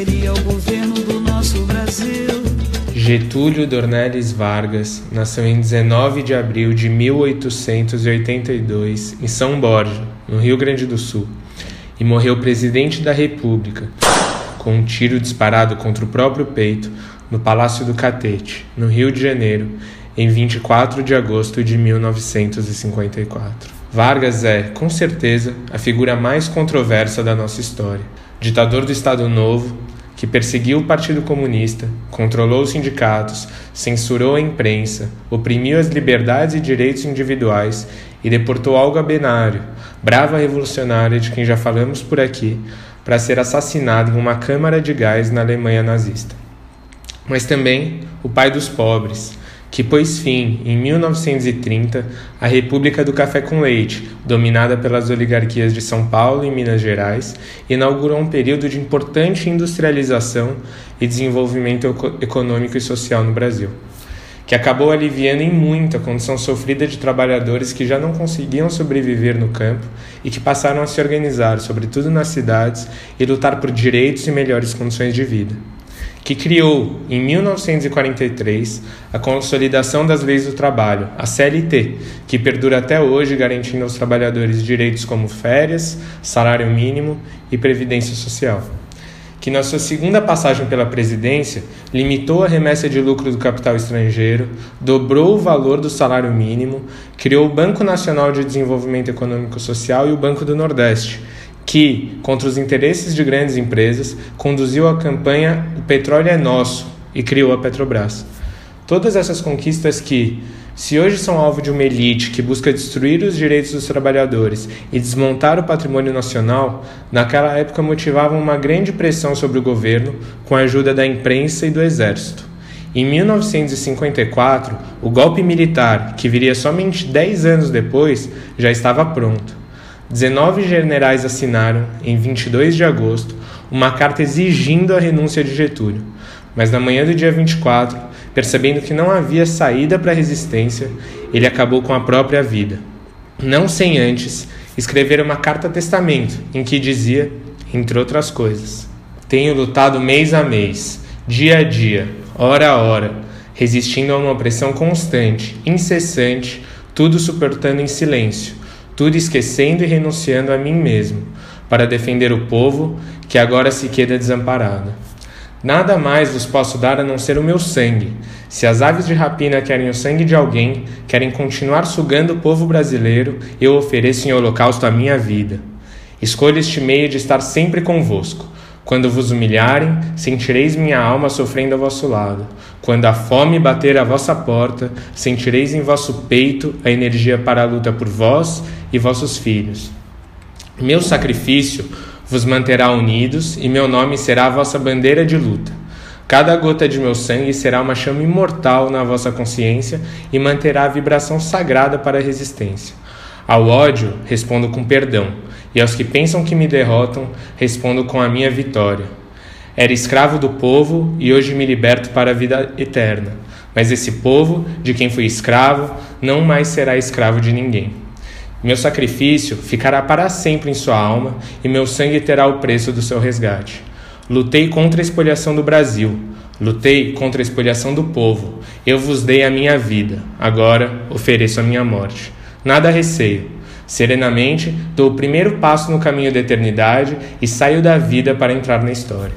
seria o governo do nosso Brasil. Getúlio Dornelles Vargas nasceu em 19 de abril de 1882 em São Borja, no Rio Grande do Sul, e morreu presidente da República com um tiro disparado contra o próprio peito no Palácio do Catete, no Rio de Janeiro, em 24 de agosto de 1954. Vargas é, com certeza, a figura mais controversa da nossa história. Ditador do Estado Novo, que perseguiu o Partido Comunista, controlou os sindicatos, censurou a imprensa, oprimiu as liberdades e direitos individuais e deportou Olga Benário, brava revolucionária de quem já falamos por aqui, para ser assassinado em uma câmara de gás na Alemanha nazista. Mas também o pai dos pobres, que pôs fim, em 1930, à República do Café com Leite, dominada pelas oligarquias de São Paulo e Minas Gerais, inaugurou um período de importante industrialização e desenvolvimento econômico e social no Brasil, que acabou aliviando em muito a condição sofrida de trabalhadores que já não conseguiam sobreviver no campo e que passaram a se organizar, sobretudo nas cidades, e lutar por direitos e melhores condições de vida que criou, em 1943, a Consolidação das Leis do Trabalho, a CLT, que perdura até hoje garantindo aos trabalhadores direitos como férias, salário mínimo e previdência social. Que, na sua segunda passagem pela presidência, limitou a remessa de lucro do capital estrangeiro, dobrou o valor do salário mínimo, criou o Banco Nacional de Desenvolvimento Econômico Social e o Banco do Nordeste, que, contra os interesses de grandes empresas, conduziu a campanha O Petróleo é Nosso e criou a Petrobras. Todas essas conquistas que, se hoje são alvo de uma elite que busca destruir os direitos dos trabalhadores e desmontar o patrimônio nacional, naquela época motivavam uma grande pressão sobre o governo com a ajuda da imprensa e do exército. Em 1954, o golpe militar, que viria somente 10 anos depois, já estava pronto. 19 generais assinaram, em 22 de agosto, uma carta exigindo a renúncia de Getúlio. Mas na manhã do dia 24, percebendo que não havia saída para a resistência, ele acabou com a própria vida. Não sem antes escrever uma carta-testamento em que dizia, entre outras coisas: Tenho lutado mês a mês, dia a dia, hora a hora, resistindo a uma pressão constante, incessante, tudo suportando em silêncio tudo esquecendo e renunciando a mim mesmo, para defender o povo que agora se queda desamparado. Nada mais vos posso dar a não ser o meu sangue. Se as aves de rapina querem o sangue de alguém, querem continuar sugando o povo brasileiro, eu ofereço em holocausto a minha vida. Escolho este meio de estar sempre convosco. Quando vos humilharem, sentireis minha alma sofrendo ao vosso lado. Quando a fome bater à vossa porta, sentireis em vosso peito a energia para a luta por vós e vossos filhos. Meu sacrifício vos manterá unidos e meu nome será a vossa bandeira de luta. Cada gota de meu sangue será uma chama imortal na vossa consciência e manterá a vibração sagrada para a resistência. Ao ódio, respondo com perdão, e aos que pensam que me derrotam, respondo com a minha vitória. Era escravo do povo e hoje me liberto para a vida eterna. Mas esse povo, de quem fui escravo, não mais será escravo de ninguém. Meu sacrifício ficará para sempre em sua alma e meu sangue terá o preço do seu resgate. Lutei contra a expoliação do Brasil, lutei contra a expoliação do povo. Eu vos dei a minha vida, agora ofereço a minha morte. Nada receio. Serenamente dou o primeiro passo no caminho da eternidade e saio da vida para entrar na história.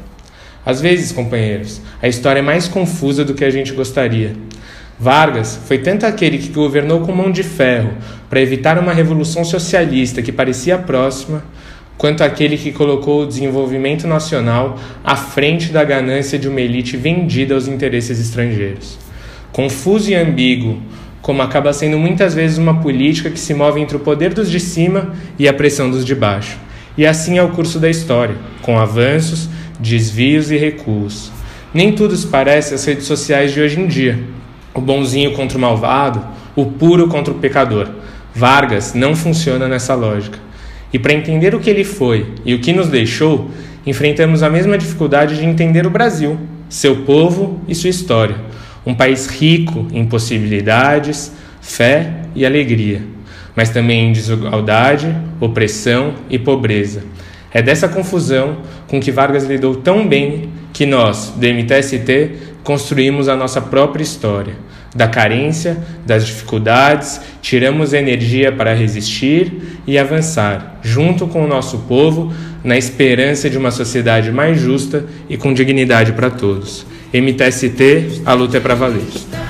Às vezes, companheiros, a história é mais confusa do que a gente gostaria. Vargas foi tanto aquele que governou com mão de ferro para evitar uma revolução socialista que parecia próxima, quanto aquele que colocou o desenvolvimento nacional à frente da ganância de uma elite vendida aos interesses estrangeiros. Confuso e ambíguo, como acaba sendo muitas vezes uma política que se move entre o poder dos de cima e a pressão dos de baixo. E assim é o curso da história, com avanços, desvios e recuos. Nem tudo se parece às redes sociais de hoje em dia o bonzinho contra o malvado, o puro contra o pecador. Vargas não funciona nessa lógica. E para entender o que ele foi e o que nos deixou, enfrentamos a mesma dificuldade de entender o Brasil, seu povo e sua história. Um país rico em possibilidades, fé e alegria, mas também em desigualdade, opressão e pobreza. É dessa confusão com que Vargas lidou tão bem que nós, do MTST, construímos a nossa própria história. Da carência, das dificuldades, tiramos energia para resistir e avançar, junto com o nosso povo, na esperança de uma sociedade mais justa e com dignidade para todos. MTST, a luta é para valer.